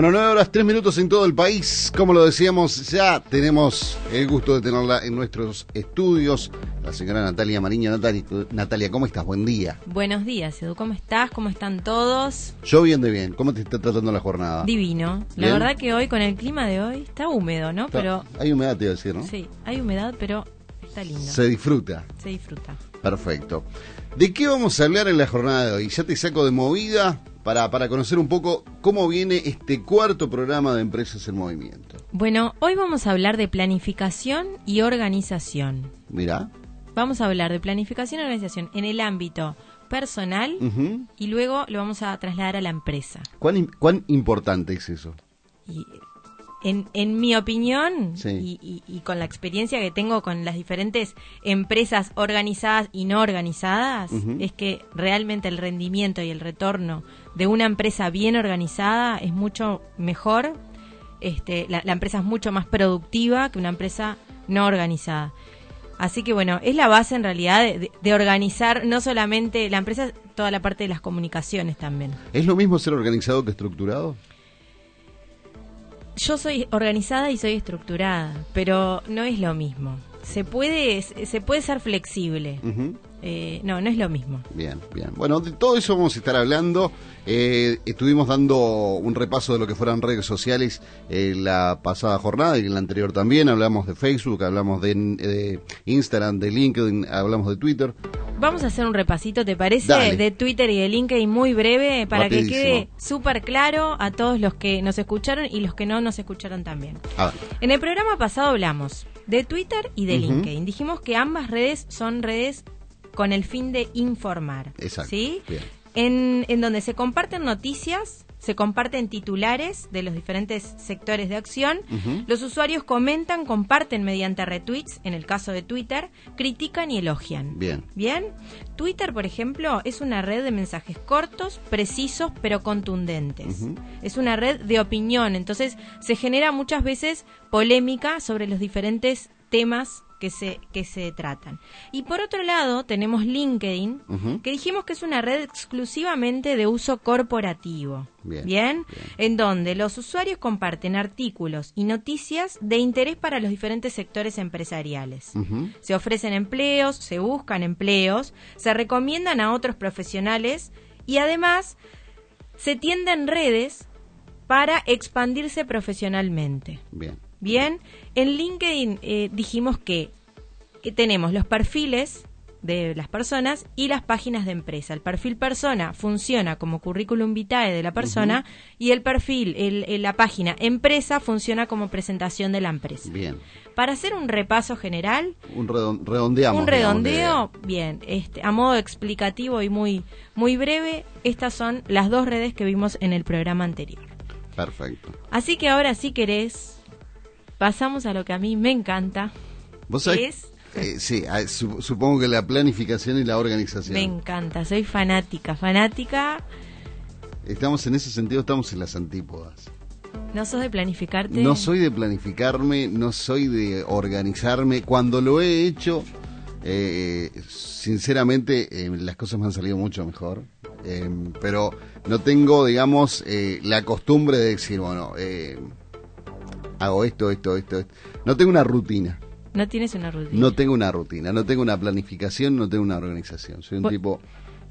Bueno, nueve horas, tres minutos en todo el país. Como lo decíamos, ya tenemos el gusto de tenerla en nuestros estudios. La señora Natalia Mariño. Natalia, Natalia, ¿cómo estás? Buen día. Buenos días, Edu. ¿Cómo estás? ¿Cómo están todos? Yo bien de bien. ¿Cómo te está tratando la jornada? Divino. La verdad que hoy, con el clima de hoy, está húmedo, ¿no? Pero Hay humedad, te iba a decir, ¿no? sí, hay humedad, pero está lindo. Se disfruta. Se disfruta. Perfecto. ¿De qué vamos a hablar en la jornada de hoy? Ya te saco de movida para, para conocer un poco cómo viene este cuarto programa de Empresas en Movimiento. Bueno, hoy vamos a hablar de planificación y organización. Mirá. Vamos a hablar de planificación y organización en el ámbito personal y luego lo vamos a trasladar a la empresa. ¿Cuán, ¿Cuán importante es eso? Y en, en mi opinión Sí. y, y- y con la experiencia que tengo con las diferentes empresas organizadas y no organizadas, es que realmente el rendimiento y el retorno de una empresa bien organizada es mucho mejor. Este, la, la empresa es mucho más productiva que una empresa no organizada. Así que bueno, es la base en realidad de organizar no solamente la empresa, toda la parte de las comunicaciones también. ¿Es lo mismo ser organizado que estructurado? Yo soy organizada y soy estructurada, pero no es lo mismo. Se puede, se puede ser flexible. Eh, no, no es lo mismo. Bien, bien. Bueno, de todo eso vamos a estar hablando. Eh, estuvimos dando un repaso de lo que fueron redes sociales eh, la pasada jornada y en la anterior también. Hablamos de Facebook, hablamos de, de Instagram, de LinkedIn, hablamos de Twitter. Vamos a hacer un repasito, ¿te parece? Dale. De Twitter y de LinkedIn muy breve para Rapidísimo. que quede súper claro a todos los que nos escucharon y los que no nos escucharon también. A ver, En el programa pasado hablamos de Twitter y de. LinkedIn. Dijimos que ambas redes son redes con el fin de informar. exacto. ¿Sí? Bien. en, en donde se comparten noticias, se comparten titulares de los diferentes sectores de acción, los usuarios comentan, comparten mediante retweets, en el caso de Twitter, critican y elogian. Bien. Bien, Twitter, por ejemplo, es una red de mensajes cortos, precisos, pero contundentes. Es una red de opinión, entonces se genera muchas veces polémica sobre los diferentes temas que se, que se tratan. Y por otro lado, tenemos LinkedIn, que dijimos que es una red exclusivamente de uso corporativo. Bien, Bien, bien. en donde los usuarios comparten artículos y noticias de interés para los diferentes sectores empresariales. Se ofrecen empleos, se buscan empleos, se recomiendan a otros profesionales y además se tienden redes para expandirse profesionalmente. Bien. Bien, en LinkedIn eh, dijimos que, que tenemos los perfiles de las personas y las páginas de empresa. El perfil persona funciona como currículum vitae de la persona y el perfil, el- el- la página empresa funciona como presentación de la empresa. Bien. Para hacer un repaso general, Un redon- redondeamos. un digamos, redondeo, bien, este, a modo explicativo y muy, muy breve, estas son las dos redes que vimos en el programa anterior. Perfecto. Así que ahora si querés, pasamos a lo que a mí me encanta. ¿Vos sabés? Es- eh, sí, ah, su- supongo que la planificación y la organización. Me encanta, soy fanática, fanática. Estamos en ese sentido, estamos en las antípodas. ¿No sos de planificarte? No soy de planificarme, no soy de organizarme. Cuando lo he hecho, eh, sinceramente, eh, las cosas me han salido mucho mejor. Pero no tengo, digamos, la costumbre de decir, bueno, eh, hago esto, esto, esto, esto. No tengo una rutina. No tienes una rutina. No tengo una rutina, no tengo una planificación, no tengo una organización. Soy un tipo,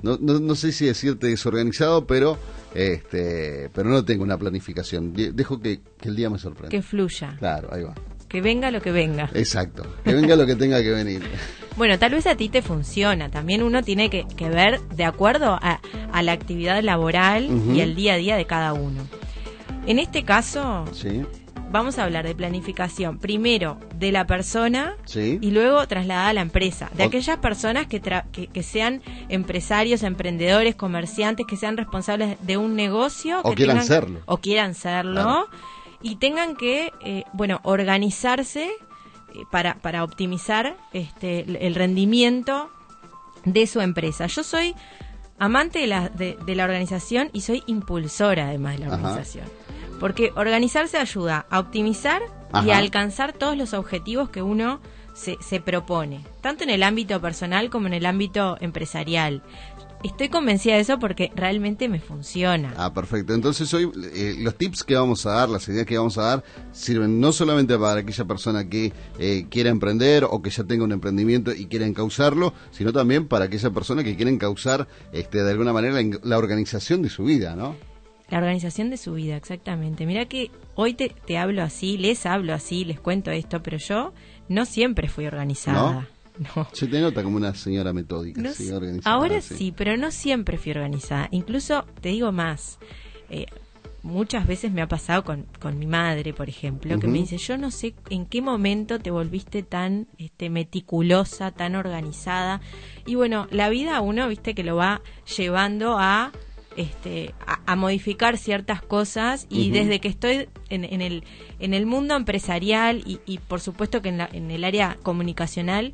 no, no, no sé si decirte desorganizado, pero este, pero no tengo una planificación. De- Dejo que, que el día me sorprenda. Que fluya, Claro, ahí va. que venga lo que venga. Exacto. Que venga lo que tenga que venir. Bueno, tal vez a ti te funciona. También uno tiene que, que ver de acuerdo a, a la actividad laboral y el día a día de cada uno. En este caso, Sí, vamos a hablar de planificación primero de la persona sí. y luego trasladada a la empresa. De O- aquellas personas que, tra- que, que sean empresarios, emprendedores, comerciantes, que sean responsables de un negocio. O que quieran tengan- serlo. O quieran serlo. Claro. Y tengan que, eh, bueno, organizarse eh, para, para optimizar este, el- el rendimiento de su empresa. Yo soy amante de la, de, de la organización y soy impulsora además de la Ajá. organización. Porque organizarse ayuda a optimizar y a alcanzar todos los objetivos que uno se, se propone, tanto en el ámbito personal como en el ámbito empresarial. estoy convencida de eso porque realmente me funciona. Ah, perfecto. Entonces hoy eh, los tips que vamos a dar, las ideas que vamos a dar, sirven no solamente para aquella persona que eh, quiera emprender o que ya tenga un emprendimiento y quiera encauzarlo, sino también para aquella persona que quiera encauzar este, de alguna manera la, la organización de su vida, ¿no? La organización de su vida, exactamente. Mira que hoy te, te hablo así, les hablo así, les cuento esto, pero yo no siempre fui organizada. ¿No? Se te nota como una señora metódica, No sí, organizada. ahora sí. sí. pero no siempre fui organizada. Incluso, te digo más, eh, muchas veces me ha pasado con, con mi madre, por ejemplo, que me dice, yo no sé en qué momento te volviste tan este, meticulosa, tan organizada. Y bueno, la vida a uno, viste, que lo va llevando a... Este, a, a modificar ciertas cosas y desde que estoy en, en el, en el mundo empresarial y, y por supuesto que en, la- en el área comunicacional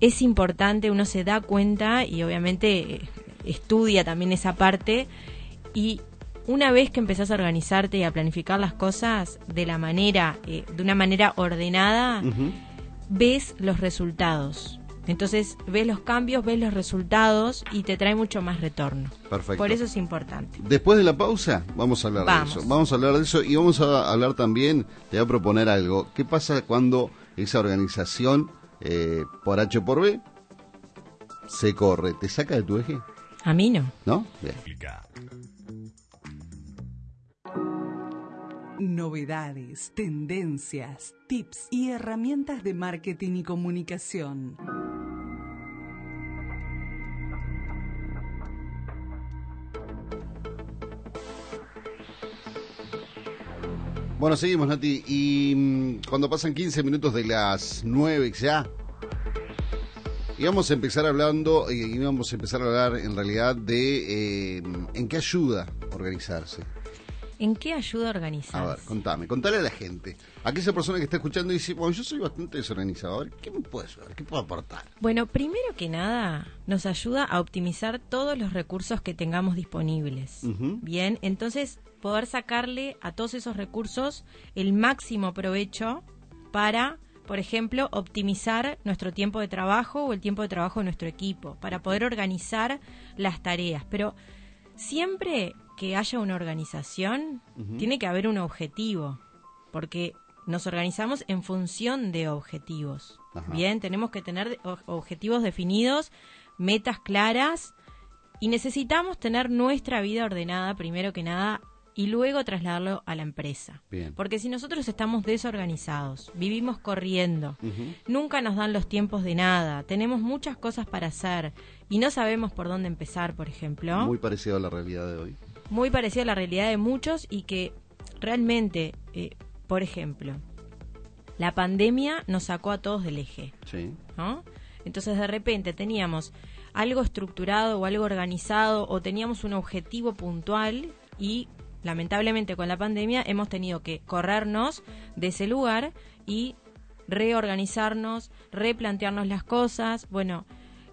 es importante, uno se da cuenta y obviamente estudia también esa parte. Y una vez que empezás a organizarte y a planificar las cosas de la manera, eh, de una manera ordenada, ves los resultados. Entonces ves los cambios, ves los resultados y te trae mucho más retorno. Perfecto. Por eso es importante. Después de la pausa, vamos a hablar Vamos. de eso. Vamos a hablar de eso y vamos a hablar también, te voy a proponer algo. ¿Qué pasa cuando esa organización, eh, por H o por B, se corre? ¿Te saca de tu eje? A mí no. ¿No? Bien. Novedades, tendencias, tips y herramientas de marketing y comunicación. Bueno, seguimos, Nati. Y mm, cuando pasan 15 minutos de las 9 ya, íbamos a empezar hablando, eh, íbamos a empezar a hablar en realidad de eh, en qué ayuda organizarse. ¿En qué ayuda a A organizar? ver, contame, contale a la gente. Aquella persona que está escuchando y dice, bueno, yo soy bastante desorganizado. A ver, ¿qué me puede ayudar? ¿Qué puedo aportar? Bueno, primero que nada, nos ayuda a optimizar todos los recursos que tengamos disponibles. Bien, entonces poder sacarle a todos esos recursos el máximo provecho para, por ejemplo, optimizar nuestro tiempo de trabajo o el tiempo de trabajo de nuestro equipo, para poder organizar las tareas. Pero siempre que haya una organización, tiene que haber un objetivo, porque nos organizamos en función de objetivos. Ajá. Bien, tenemos que tener objetivos definidos, metas claras y necesitamos tener nuestra vida ordenada primero que nada y luego trasladarlo a la empresa. Bien. Porque si nosotros estamos desorganizados, vivimos corriendo, nunca nos dan los tiempos de nada, tenemos muchas cosas para hacer y no sabemos por dónde empezar, por ejemplo Muy parecido a la realidad de hoy. Muy parecida a la realidad de muchos y que realmente, eh, por ejemplo, la pandemia nos sacó a todos del eje, Sí. ¿no? Entonces de repente teníamos algo estructurado o algo organizado o teníamos un objetivo puntual y lamentablemente con la pandemia hemos tenido que corrernos de ese lugar y reorganizarnos, replantearnos las cosas. Bueno,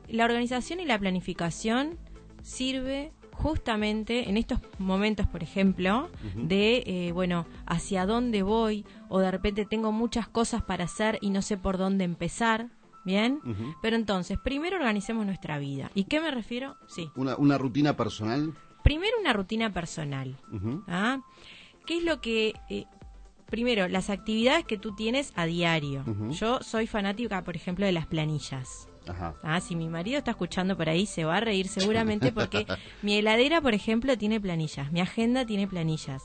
la organización y la planificación sirve justamente en estos momentos, por ejemplo, de, eh, bueno, hacia dónde voy o de repente tengo muchas cosas para hacer y no sé por dónde empezar, ¿bien? Pero entonces, primero organicemos nuestra vida. ¿Y qué me refiero? Sí. Una, una rutina personal. Primero una rutina personal. ¿ah? ¿Qué es lo que... eh, primero, las actividades que tú tienes a diario. Yo soy fanática, por ejemplo, de las planillas. Ajá. Ah, si mi marido está escuchando por ahí, se va a reír seguramente porque mi heladera, por ejemplo, tiene planillas, mi agenda tiene planillas.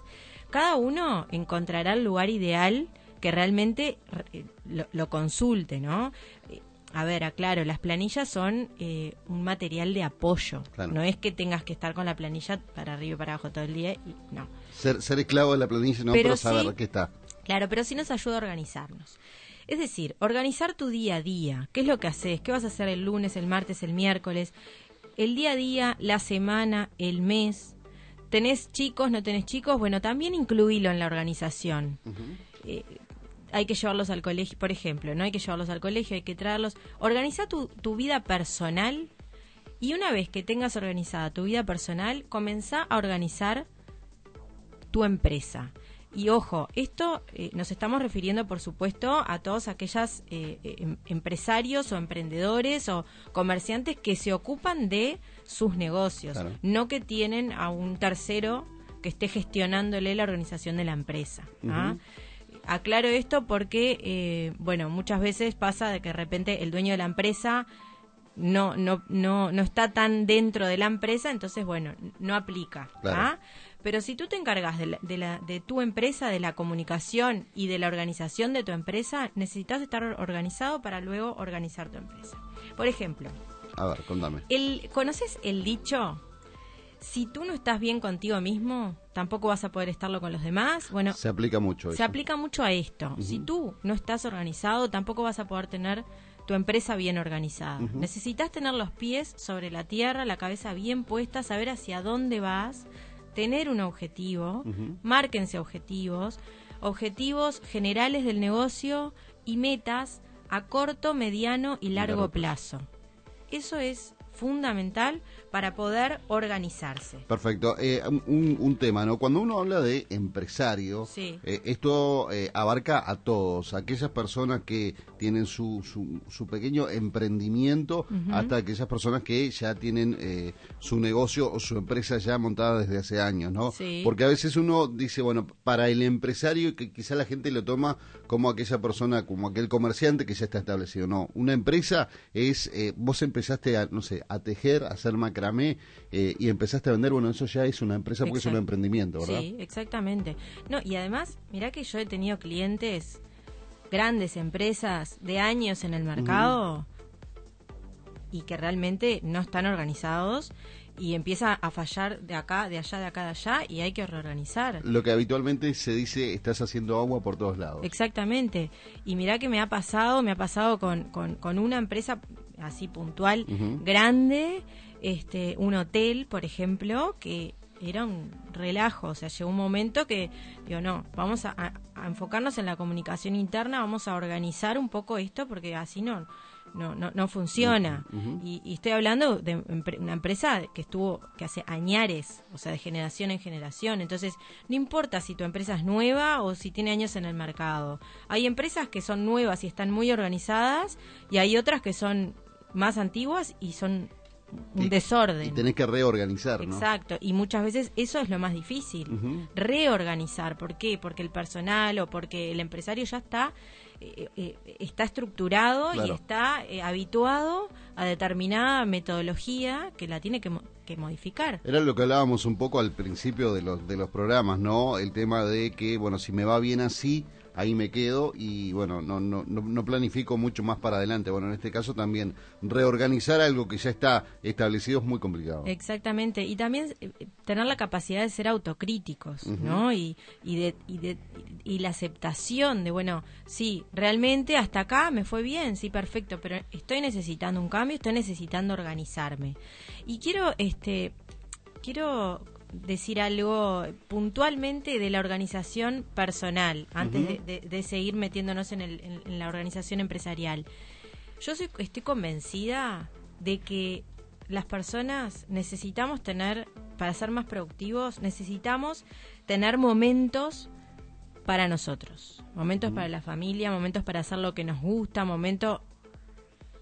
Cada uno encontrará el lugar ideal que realmente eh, lo, lo consulte, ¿no? A ver, aclaro, las planillas son eh, un material de apoyo. Claro. No es que tengas que estar con la planilla para arriba y para abajo todo el día. Y, no. Ser, ser esclavo de la planilla, no, Pero pero, saber sí- está. Claro, pero sí nos ayuda a organizarnos. Es decir, organizar tu día a día. ¿Qué es lo que haces? ¿Qué vas a hacer el lunes, el martes, el miércoles? El día a día, la semana, el mes. ¿Tenés chicos, no tenés chicos? Bueno, también incluílo en la organización. Eh, hay que llevarlos al colegio, por ejemplo, no hay que llevarlos al colegio, hay que traerlos. Organiza tu, tu vida personal y una vez que tengas organizada tu vida personal, comenzá a organizar tu empresa. Y ojo, esto eh, nos estamos refiriendo, por supuesto, a todos aquellos eh, em- empresarios o emprendedores o comerciantes que se ocupan de sus negocios, Claro. no que tienen a un tercero que esté gestionándole la organización de la empresa. ¿ah? Aclaro esto porque, eh, bueno, muchas veces pasa de que de repente el dueño de la empresa no, no, no, no está tan dentro de la empresa, entonces, bueno, no aplica. Claro. ¿ah? Pero si tú te encargas de, la- de, la, de tu empresa, de la comunicación y de la organización de tu empresa, necesitas estar organizado para luego organizar tu empresa. Por ejemplo, A ver, contame. el, ¿conoces el dicho? Si tú no estás bien contigo mismo, tampoco vas a poder estarlo con los demás. Bueno, Se aplica mucho se eso. aplica mucho a esto. Si tú no estás organizado, tampoco vas a poder tener tu empresa bien organizada. Necesitas tener los pies sobre la tierra, la cabeza bien puesta, saber hacia dónde vas, tener un objetivo, márquense objetivos, objetivos generales del negocio y metas a corto, mediano y largo, largo plazo. Eso es fundamental para poder organizarse. Perfecto. Eh, un, un tema, ¿no? Cuando uno habla de empresario, Sí. eh, esto eh, abarca a todos, aquellas personas que tienen su, su, su pequeño emprendimiento, hasta aquellas personas que ya tienen eh, su negocio o su empresa ya montada desde hace años, ¿no? Sí. Porque a veces uno dice, bueno, para el empresario, que quizá la gente lo toma como aquella persona, como aquel comerciante que ya está establecido. No, una empresa es, eh, vos empezaste a, no sé, a tejer, a hacer macramé eh, y empezaste a vender, bueno, eso ya es una empresa porque es un emprendimiento, ¿verdad? Sí, exactamente. No, y además, mirá que yo he tenido clientes, grandes empresas de años en el mercado y que realmente no están organizados y empieza a fallar de acá, de allá, de acá, de allá y hay que reorganizar. Lo que habitualmente se dice, estás haciendo agua por todos lados. Exactamente. Y mirá que me ha pasado, me ha pasado con, con, con una empresa así puntual, grande, este, un hotel, por ejemplo, que era un relajo. O sea, llegó un momento que, digo, no, vamos a, enfocarnos en la comunicación interna, vamos a organizar un poco esto, porque así no, no, no, no funciona. y, y estoy hablando de una empresa que estuvo, que hace añares, o sea, de generación en generación. Entonces, no importa si tu empresa es nueva o si tiene años en el mercado. Hay empresas que son nuevas y están muy organizadas, y hay otras que son más antiguas y son un Y- desorden. Y tenés que reorganizar, ¿no? Exacto, y muchas veces eso es lo más difícil, reorganizar. ¿Por qué? Porque el personal o porque el empresario ya está eh, eh, está estructurado y está eh, habituado a determinada metodología que la tiene que, mo- que modificar. Era lo que hablábamos un poco al principio de los, de los programas, ¿no? El tema de que, bueno, si me va bien así, ahí me quedo y, bueno, no, no, no, planifico mucho más para adelante. Bueno, en este caso también reorganizar algo que ya está establecido es muy complicado. Exactamente, y también eh, tener la capacidad de ser autocríticos, ¿no? Y, y, de, y, de, y la aceptación de, bueno, sí, realmente hasta acá me fue bien, sí, perfecto, pero estoy necesitando un cambio, estoy necesitando organizarme. Y quiero, este, quiero decir algo puntualmente de la organización personal, antes de, de- de seguir metiéndonos en, el- en- en la organización empresarial. Yo soy- estoy convencida de que las personas necesitamos tener, para ser más productivos, necesitamos tener momentos para nosotros. Momentos para la familia, momentos para hacer lo que nos gusta, momentos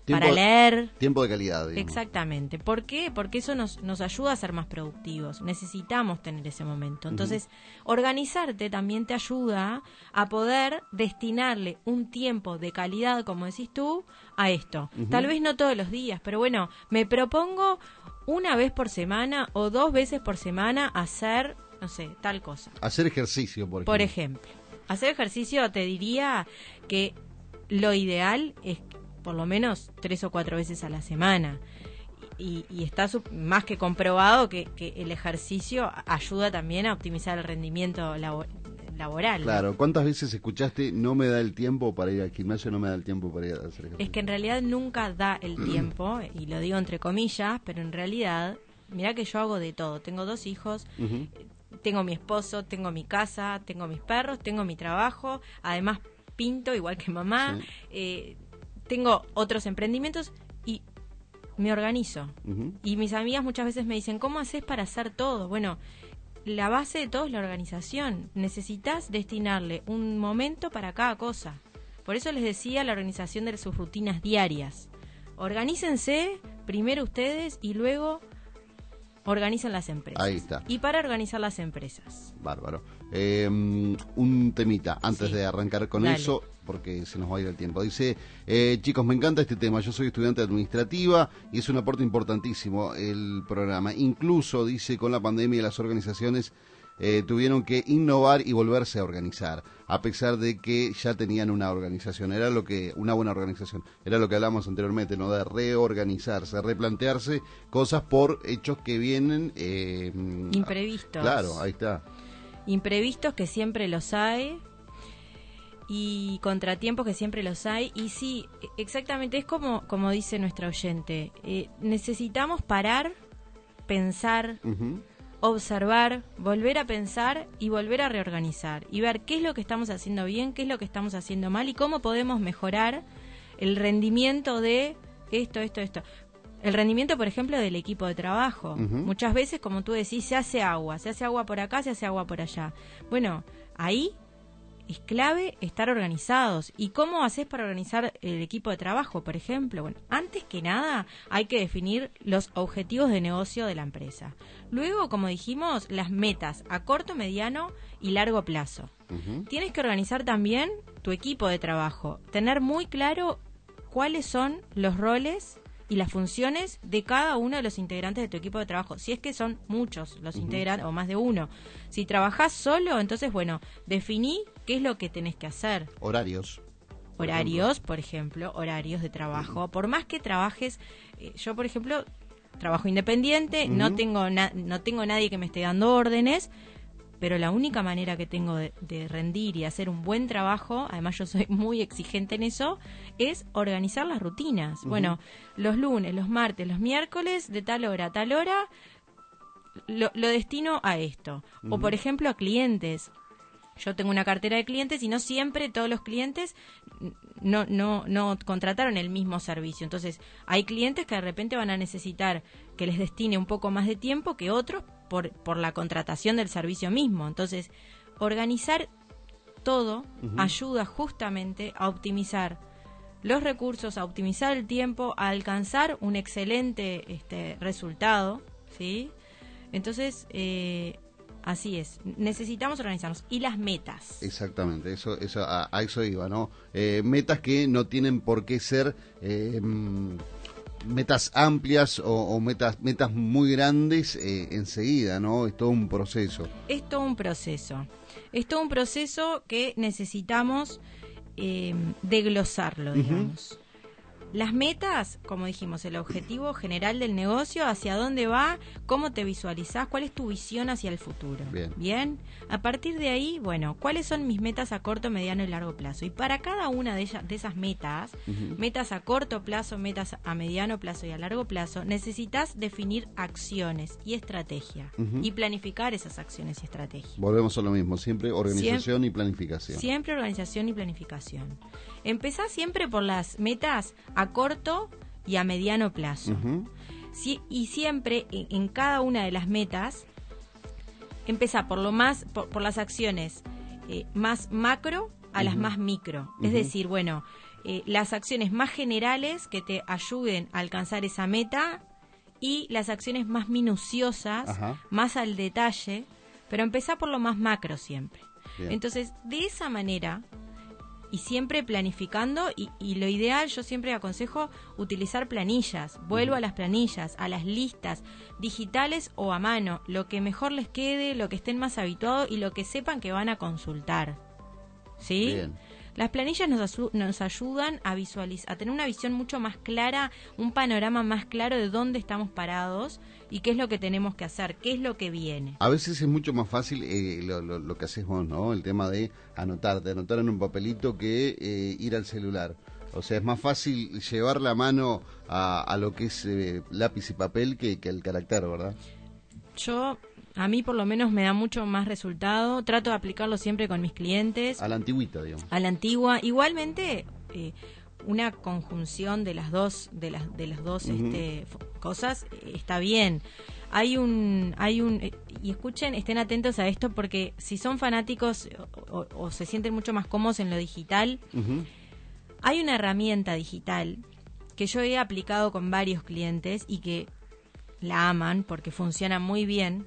para leer. Tiempo de calidad, digamos. Exactamente. ¿Por qué? Porque eso nos, nos ayuda a ser más productivos. Necesitamos tener ese momento. Entonces, organizarte también te ayuda a poder destinarle un tiempo de calidad, como decís tú, a esto. Tal vez no todos los días, pero bueno, me propongo una vez por semana o dos veces por semana hacer, no sé, tal cosa. Hacer ejercicio, por ejemplo. Por ejemplo, hacer ejercicio te diría que lo ideal es por lo menos tres o cuatro veces a la semana. Y, y está su- más que comprobado que, que el ejercicio ayuda también a optimizar el rendimiento labo- laboral. Claro, ¿cuántas veces escuchaste no me da el tiempo para ir al gimnasio, no me da el tiempo para ir a hacer ejercicio? Es que en realidad nunca da el tiempo, y lo digo entre comillas, pero en realidad, mira que yo hago de todo. Tengo dos hijos, tengo mi esposo, tengo mi casa, tengo mis perros, tengo mi trabajo, además pinto igual que mamá, Sí. eh, tengo otros emprendimientos y me organizo. Y mis amigas muchas veces me dicen, ¿cómo haces para hacer todo? Bueno, la base de todo es la organización. Necesitas destinarle un momento para cada cosa. Por eso les decía la organización de sus rutinas diarias. Organícense primero ustedes y luego organizan las empresas. Ahí está. Y para organizar las empresas. Bárbaro. Eh, un temita antes Sí. de arrancar con Dale. eso, porque se nos va a ir el tiempo. Dice, eh, chicos, me encanta este tema. Yo soy estudiante administrativa y es un aporte importantísimo el programa. Incluso, dice, con la pandemia las organizaciones eh, tuvieron que innovar y volverse a organizar, a pesar de que ya tenían una organización. Era lo que, una buena organización. Era lo que hablamos anteriormente, ¿no? De reorganizarse, replantearse cosas por hechos que vienen. eh, Imprevistos. Claro, ahí está. imprevistos que siempre los hay y contratiempos que siempre los hay y sí exactamente es como como dice nuestra oyente eh, necesitamos parar pensar observar volver a pensar y volver a reorganizar y ver qué es lo que estamos haciendo bien qué es lo que estamos haciendo mal y cómo podemos mejorar el rendimiento de esto esto esto el rendimiento, por ejemplo, del equipo de trabajo. Muchas veces, como tú decís, se hace agua, se hace agua por acá, se hace agua por allá. Bueno, ahí es clave estar organizados. ¿Y cómo haces para organizar el equipo de trabajo, por ejemplo? Bueno, antes que nada hay que definir los objetivos de negocio de la empresa. Luego, como dijimos, las metas a corto, mediano y largo plazo. Tienes que organizar también tu equipo de trabajo, tener muy claro cuáles son los roles y las funciones de cada uno de los integrantes de tu equipo de trabajo, si es que son muchos los integrantes o más de uno. Si trabajás solo, entonces bueno, definí qué es lo que tenés que hacer. Horarios. por Horarios, por ejemplo, horarios de trabajo. Por más que trabajes, eh, yo por ejemplo trabajo independiente, no tengo na- no tengo nadie que me esté dando órdenes, pero la única manera que tengo de, de rendir y hacer un buen trabajo, además yo soy muy exigente en eso, es organizar las rutinas. Bueno, los lunes, los martes, los miércoles, de tal hora a tal hora, lo, lo destino a esto. O por ejemplo a clientes. Yo tengo una cartera de clientes y no siempre todos los clientes no, no, no contrataron el mismo servicio. Entonces, hay clientes que de repente van a necesitar que les destine un poco más de tiempo que otros por, por la contratación del servicio mismo. Entonces, organizar todo ayuda justamente a optimizar los recursos, a optimizar el tiempo, a alcanzar un excelente este, resultado, ¿sí? Entonces, eh, así es. Necesitamos organizarnos. Y las metas. Exactamente, eso, eso a, a eso iba, ¿no? Eh, metas que no tienen por qué ser eh, mm, metas amplias o, o metas metas muy grandes eh, enseguida, ¿no? Es todo un proceso. Es todo un proceso. Es todo un proceso que necesitamos eh, desglosarlo, digamos. Las metas, como dijimos, el objetivo general del negocio, hacia dónde va, cómo te visualizás, cuál es tu visión hacia el futuro. Bien. A partir de ahí, bueno, cuáles son mis metas a corto, mediano y largo plazo. Y para cada una de, ellas, de esas metas, metas a corto plazo, metas a mediano plazo y a largo plazo, necesitas definir acciones y estrategia y planificar esas acciones y estrategias. Volvemos a lo mismo, siempre organización y planificación. Siempre organización y planificación. Empezá siempre por las metas a corto y a mediano plazo. Y siempre en, en cada una de las metas, empezá por lo más, por, por las acciones eh, más macro a las más micro. Es decir, bueno, eh, las acciones más generales que te ayuden a alcanzar esa meta y las acciones más minuciosas, Ajá. más al detalle, pero empezá por lo más macro siempre. Bien. Entonces, de esa manera, y siempre planificando, y, y lo ideal, yo siempre aconsejo utilizar planillas. Vuelvo a las planillas, a las listas, digitales o a mano, lo que mejor les quede, lo que estén más habituados y lo que sepan que van a consultar. ¿Sí? Bien. Las planillas nos, nos ayudan a visualizar, a tener una visión mucho más clara, un panorama más claro de dónde estamos parados y qué es lo que tenemos que hacer, qué es lo que viene. A veces es mucho más fácil eh, lo, lo- lo que haces vos, ¿no? El tema de anotar, de anotar en un papelito que eh, ir al celular. O sea, es más fácil llevar la mano a, a lo que es eh, lápiz y papel que, que el carácter, ¿verdad? Yo, a mí por lo menos me da mucho más resultado. Trato de aplicarlo siempre con mis clientes. A la antigüita, digamos. A la antigua. Igualmente, eh, una conjunción de las dos, de las, de las dos este, cosas eh, está bien. Hay un, hay un, eh, y escuchen, estén atentos a esto porque si son fanáticos o, o- o se sienten mucho más cómodos en lo digital, hay una herramienta digital que yo he aplicado con varios clientes y que la aman porque funciona muy bien,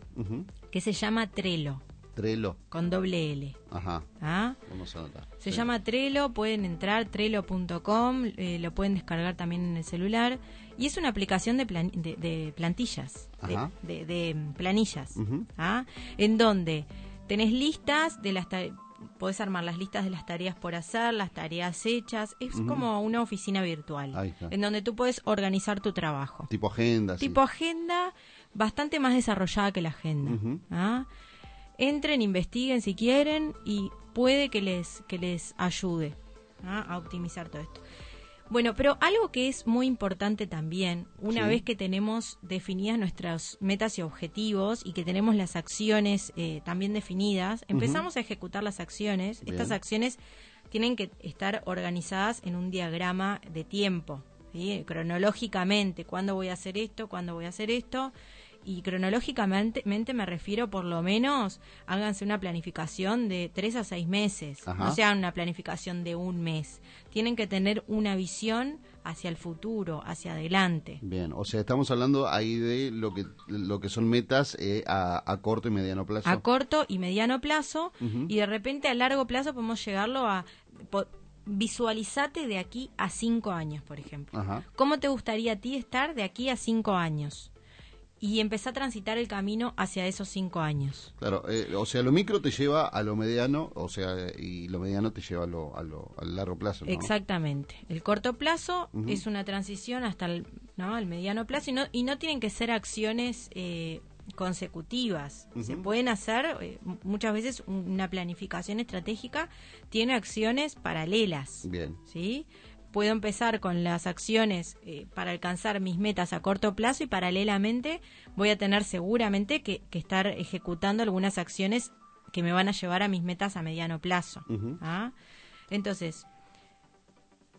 que se llama Trello, Trello. con doble L. Ajá. ¿ah? Vamos a anotar. Se llama Trello, pueden entrar trello.com, eh, lo pueden descargar también en el celular y es una aplicación de, plan- de, de plantillas, de, Ajá. de- de, mm, planillas. ¿ah? en donde tenés listas de las podés armar las listas de las tareas por hacer, las tareas hechas, es como una oficina virtual, Ahí está. en donde tú puedes organizar tu trabajo. Tipo agenda. sí. Tipo agenda, bastante más desarrollada que la agenda. ¿ah? Entren, investiguen si quieren y puede que les, que les ayude a optimizar todo esto. Bueno, pero algo que es muy importante también, una Sí. vez que tenemos definidas nuestras metas y objetivos y que tenemos las acciones eh, también definidas, empezamos a ejecutar las acciones. Bien. Estas acciones tienen que estar organizadas en un diagrama de tiempo, ¿sí? cronológicamente, cuándo voy a hacer esto, cuándo voy a hacer esto. Y cronológicamente mente me refiero, por lo menos, háganse una planificación de tres a seis meses. Ajá. No sea una planificación de un mes. Tienen que tener una visión hacia el futuro, hacia adelante. Bien, o sea, estamos hablando ahí de lo que lo que son metas eh, a, a corto y mediano plazo. a corto y mediano plazo y de repente a largo plazo podemos llegarlo a po- visualizate de aquí a cinco años por ejemplo Ajá. cómo te gustaría a ti estar de aquí a cinco años y empezar a transitar el camino hacia esos cinco años Claro, eh, o sea, lo micro te lleva a lo mediano, o sea, y lo mediano te lleva a lo, a lo a largo plazo. ¿no? Exactamente. El corto plazo es una transición hasta el, ¿no? el mediano plazo y no, y no tienen que ser acciones eh, consecutivas. Se pueden hacer, eh, muchas veces un- una planificación estratégica tiene acciones paralelas. Bien. ¿sí? Puedo empezar con las acciones eh, para alcanzar mis metas a corto plazo y paralelamente voy a tener seguramente que, que estar ejecutando algunas acciones que me van a llevar a mis metas a mediano plazo. ¿ah? Entonces,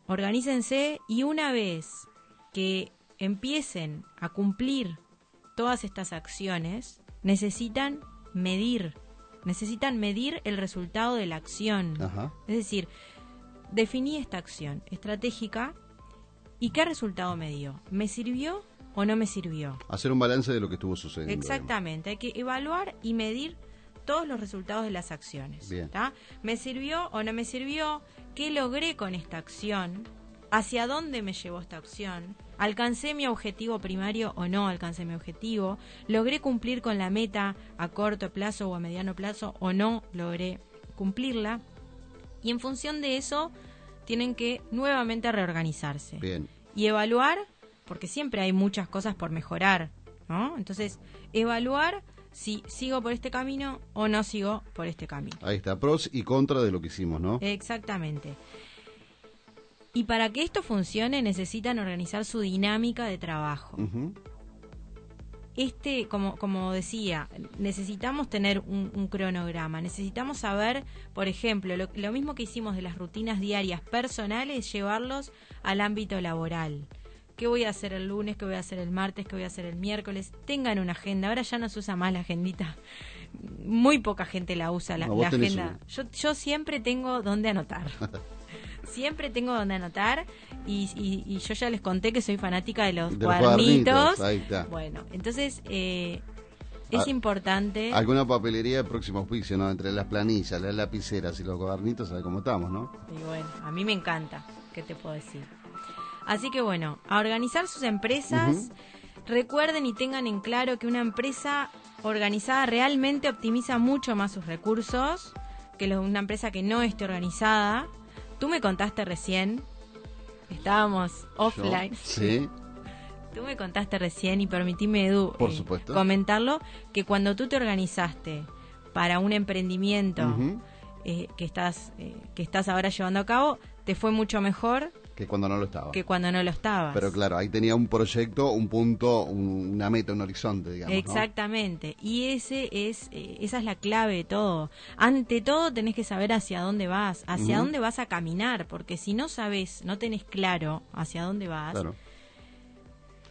organícense y una vez que empiecen a cumplir todas estas acciones, necesitan medir, necesitan medir el resultado de la acción. Ajá. Es decir, definí esta acción estratégica y qué resultado me dio. ¿Me sirvió o no me sirvió? Hacer un balance de lo que estuvo sucediendo. Exactamente, hay que evaluar y medir todos los resultados de las acciones. ¿Me sirvió o no me sirvió? ¿Qué logré con esta acción? ¿Hacia dónde me llevó esta acción? ¿Alcancé mi objetivo primario o no alcancé mi objetivo? ¿Logré cumplir con la meta a corto plazo o a mediano plazo o no logré cumplirla? Y en función de eso, tienen que nuevamente reorganizarse Bien. y evaluar, porque siempre hay muchas cosas por mejorar, ¿no? Entonces, evaluar si sigo por este camino o no sigo por este camino. Ahí está, pros y contras de lo que hicimos, ¿no? Exactamente. Y para que esto funcione necesitan organizar su dinámica de trabajo. Ujú. Este, como, como decía, necesitamos tener un, un cronograma, necesitamos saber, por ejemplo, lo, lo mismo que hicimos de las rutinas diarias personales, llevarlos al ámbito laboral. ¿Qué voy a hacer el lunes? ¿Qué voy a hacer el martes? ¿Qué voy a hacer el miércoles? Tengan una agenda. Ahora ya no se usa más la agendita. Muy poca gente la usa, la, No, la agenda. Yo, yo siempre tengo donde anotar. siempre tengo donde anotar y, y- y yo ya les conté que soy fanática de los, De los cuadernitos. ahí está. Bueno, entonces eh, es Ah, importante. Alguna papelería de próximo auspicio, ¿no? Entre las planillas, las lapiceras y los cuadernitos, ¿sabes cómo estamos, no? Y bueno, a mí me encanta, ¿qué te puedo decir? Así que bueno, a organizar sus empresas. Recuerden y tengan en claro que una empresa organizada realmente optimiza mucho más sus recursos que una empresa que no esté organizada. Tú me contaste recién, estábamos offline. Yo- sí. Tú me contaste recién y permitime, Edu, Por eh, comentarlo, que cuando tú te organizaste para un emprendimiento eh, que, estás, eh, que estás ahora llevando a cabo, te fue mucho mejor Que cuando no lo estaba. que cuando no lo estabas. Pero claro, ahí tenía un proyecto, un punto, un- una meta, un horizonte, digamos. ¿no? Exactamente. Y ese es, eh, esa es la clave de todo. Ante todo tenés que saber hacia dónde vas, hacia dónde vas a caminar, porque si no sabes, no tenés claro hacia dónde vas, Claro.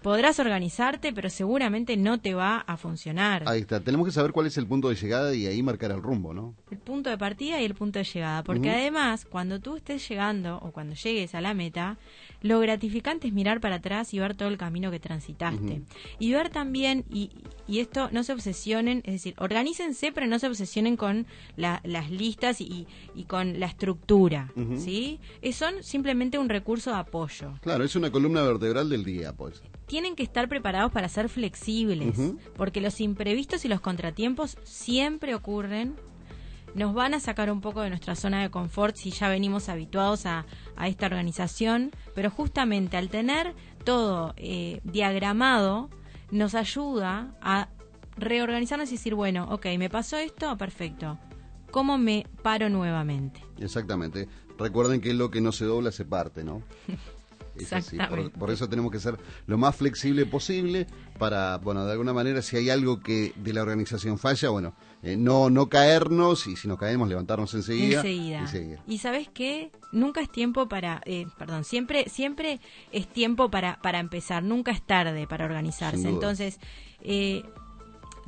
Podrás organizarte, pero seguramente no te va a funcionar. Ahí está, tenemos que saber cuál es el punto de llegada y ahí marcar el rumbo, ¿no? El punto de partida y el punto de llegada, porque además, cuando tú estés llegando o cuando llegues a la meta, lo gratificante es mirar para atrás y ver todo el camino que transitaste. Y ver también, y, y, esto no se obsesionen, es decir, organícense, pero no se obsesionen con las listas y, y, con la estructura, ¿sí? son simplemente un recurso de apoyo. Claro, es una columna vertebral del día, pues tienen que estar preparados para ser flexibles, porque los imprevistos y los contratiempos siempre ocurren. Nos van a sacar un poco de nuestra zona de confort si ya venimos habituados a, esta organización, pero justamente al tener todo eh, diagramado, nos ayuda a reorganizarnos y decir, bueno, ok, me pasó esto, perfecto. ¿Cómo me paro nuevamente? Exactamente. Recuerden que lo que no se dobla se parte, ¿no? Por, eso tenemos que ser lo más flexible posible para, bueno, de alguna manera, si hay algo que de la organización falla, bueno, eh, no no caernos y si nos caemos, levantarnos enseguida. Enseguida. Y, sabes qué? Nunca es tiempo para, eh, perdón, siempre siempre es tiempo para, para empezar, nunca es tarde para organizarse. Entonces, eh,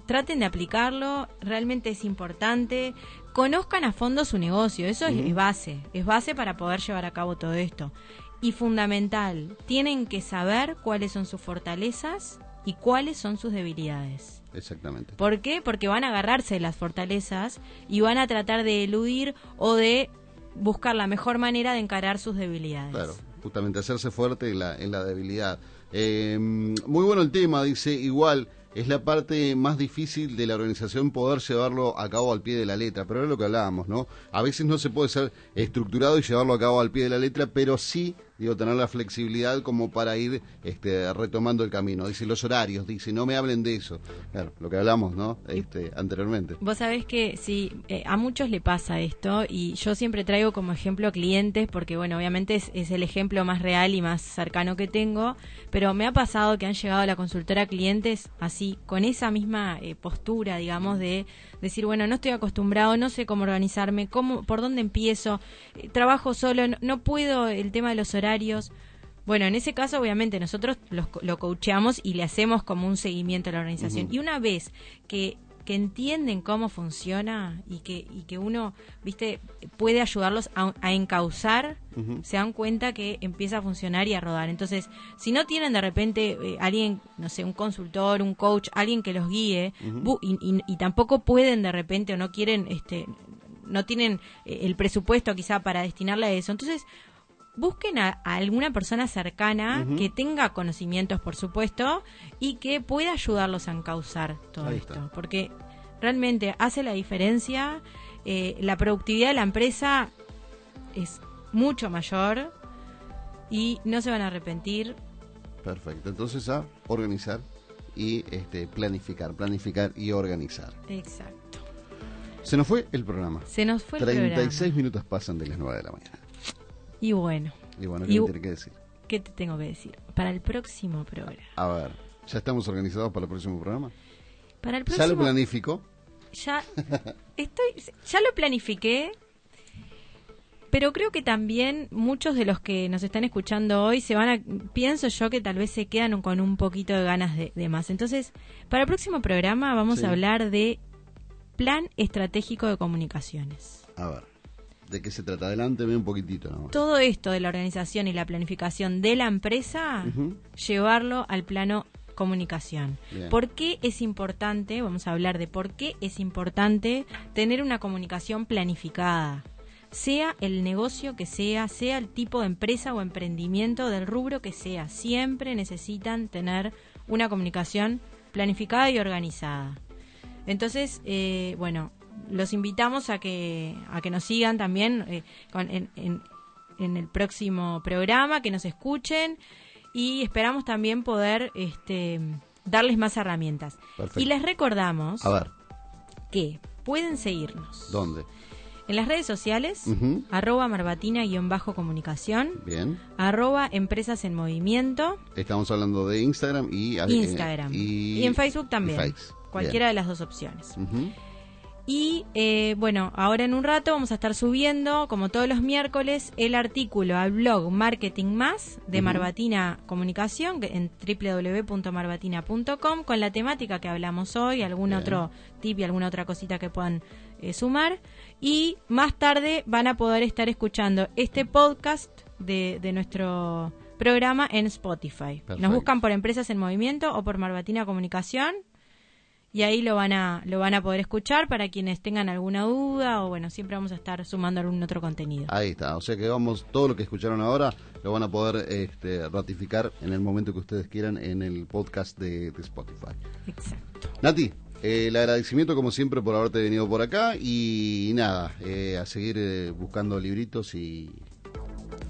traten de aplicarlo, realmente es importante. Conozcan a fondo su negocio, eso es base, es base para poder llevar a cabo todo esto y fundamental, tienen que saber cuáles son sus fortalezas y cuáles son sus debilidades. Exactamente. ¿Por qué? Porque van a agarrarse de las fortalezas y van a tratar de eludir o de buscar la mejor manera de encarar sus debilidades. Claro, justamente hacerse fuerte en la, en la debilidad. Eh, muy bueno el tema, dice, igual es la parte más difícil de la organización poder llevarlo a cabo al pie de la letra, pero es lo que hablábamos, ¿no? A veces no se puede ser estructurado y llevarlo a cabo al pie de la letra, pero sí digo, tener la flexibilidad como para ir este, retomando el camino. Dice los horarios, dice, no me hablen de eso. Claro, lo que hablamos, ¿no? Este, anteriormente. Vos sabés que sí, eh, a muchos le pasa esto y yo siempre traigo como ejemplo clientes porque, bueno, obviamente es, el ejemplo más real y más cercano que tengo, pero me ha pasado que han llegado a la consultora clientes así, con esa misma eh, postura, digamos, de decir, bueno, no estoy acostumbrado, no sé cómo organizarme, cómo, por dónde empiezo, eh, trabajo solo, no puedo el tema de los horarios bueno, en ese caso, obviamente, nosotros lo coacheamos y le hacemos como un seguimiento a la organización. Y una vez que, que entienden cómo funciona y que, y que uno, viste, puede ayudarlos a, encauzar, se dan cuenta que empieza a funcionar y a rodar. Entonces, si no tienen de repente eh, alguien, no sé, un consultor, un coach, alguien que los guíe, y, y, tampoco pueden de repente o no quieren, este, no tienen eh, el presupuesto quizá para destinarle a eso. Entonces, busquen a, alguna persona cercana que tenga conocimientos, por supuesto, y que pueda ayudarlos a encauzar todo esto. Porque realmente hace la diferencia. Eh, la productividad de la empresa es mucho mayor y no se van a arrepentir. Perfecto. Entonces a organizar y este, planificar, planificar y organizar. Exacto. Se nos fue el programa. Se nos fue el 36 minutos pasan de las 9 de la mañana. Y bueno. Y bueno, ¿qué tiene que decir? ¿Qué te tengo que decir? Para el próximo programa. A ver, ¿ya estamos organizados para el próximo programa? Para el próximo... ¿Ya lo planificó? Ya, estoy, ya lo planifiqué, pero creo que también muchos de los que nos están escuchando hoy se van a, pienso yo que tal vez se quedan con un poquito de ganas de, más. Entonces, para el próximo programa vamos a hablar de plan estratégico de comunicaciones. A ver. ¿De qué se trata? Adelánteme un poquitito. Todo esto de la organización y la planificación de la empresa, llevarlo al plano comunicación. ¿Por qué es importante, vamos a hablar de por qué es importante tener una comunicación planificada? Sea el negocio que sea, sea el tipo de empresa o emprendimiento del rubro que sea, siempre necesitan tener una comunicación planificada y organizada. Entonces, eh, bueno, los invitamos a que, a que nos sigan también eh, en, en, el próximo programa, que nos escuchen y esperamos también poder este, darles más herramientas. Y les recordamos que pueden seguirnos. ¿Dónde? En las redes sociales, arroba marbatina-comunicación, Bien. arroba empresas en movimiento. Estamos hablando de Instagram y... Instagram. y, en Facebook también. Cualquiera de las dos opciones. Y eh, bueno, ahora en un rato vamos a estar subiendo, como todos los miércoles, el artículo al blog Marketing Más de Marbatina Comunicación en www.marbatina.com con la temática que hablamos hoy, algún otro tip y alguna otra cosita que puedan eh, sumar. Y más tarde van a poder estar escuchando este podcast de, de nuestro programa en Spotify. Nos buscan por Empresas en Movimiento o por Marbatina Comunicación y ahí lo van a lo van a poder escuchar para quienes tengan alguna duda o bueno siempre vamos a estar sumando algún otro contenido Ahí está, o sea que vamos, todo lo que escucharon ahora lo van a poder este, ratificar en el momento que ustedes quieran en el podcast de, de Spotify. exacto Nati, eh, el agradecimiento como siempre por haberte venido por acá y, nada, eh, a seguir eh, buscando libritos y,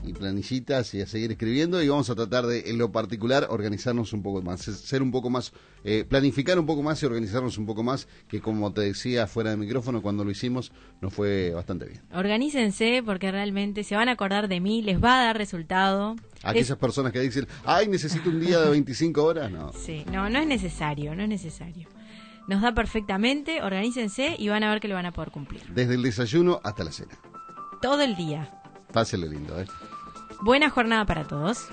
y planillitas y a seguir escribiendo y vamos a tratar de, en lo particular, organizarnos un poco más, ser un poco más, eh, planificar un poco más y organizarnos un poco más, que como te decía fuera de micrófono, cuando lo hicimos nos fue bastante bien. organícense porque realmente se van a acordar de mí les va a dar resultado Aquellas Les- personas que dicen, ay, necesito un día de 25 horas, no. sí no no es necesario no es necesario nos da perfectamente organícense y van a ver que lo van a poder cumplir Desde el desayuno hasta la cena. todo el día Páselo lindo, ¿eh? Buena jornada para todos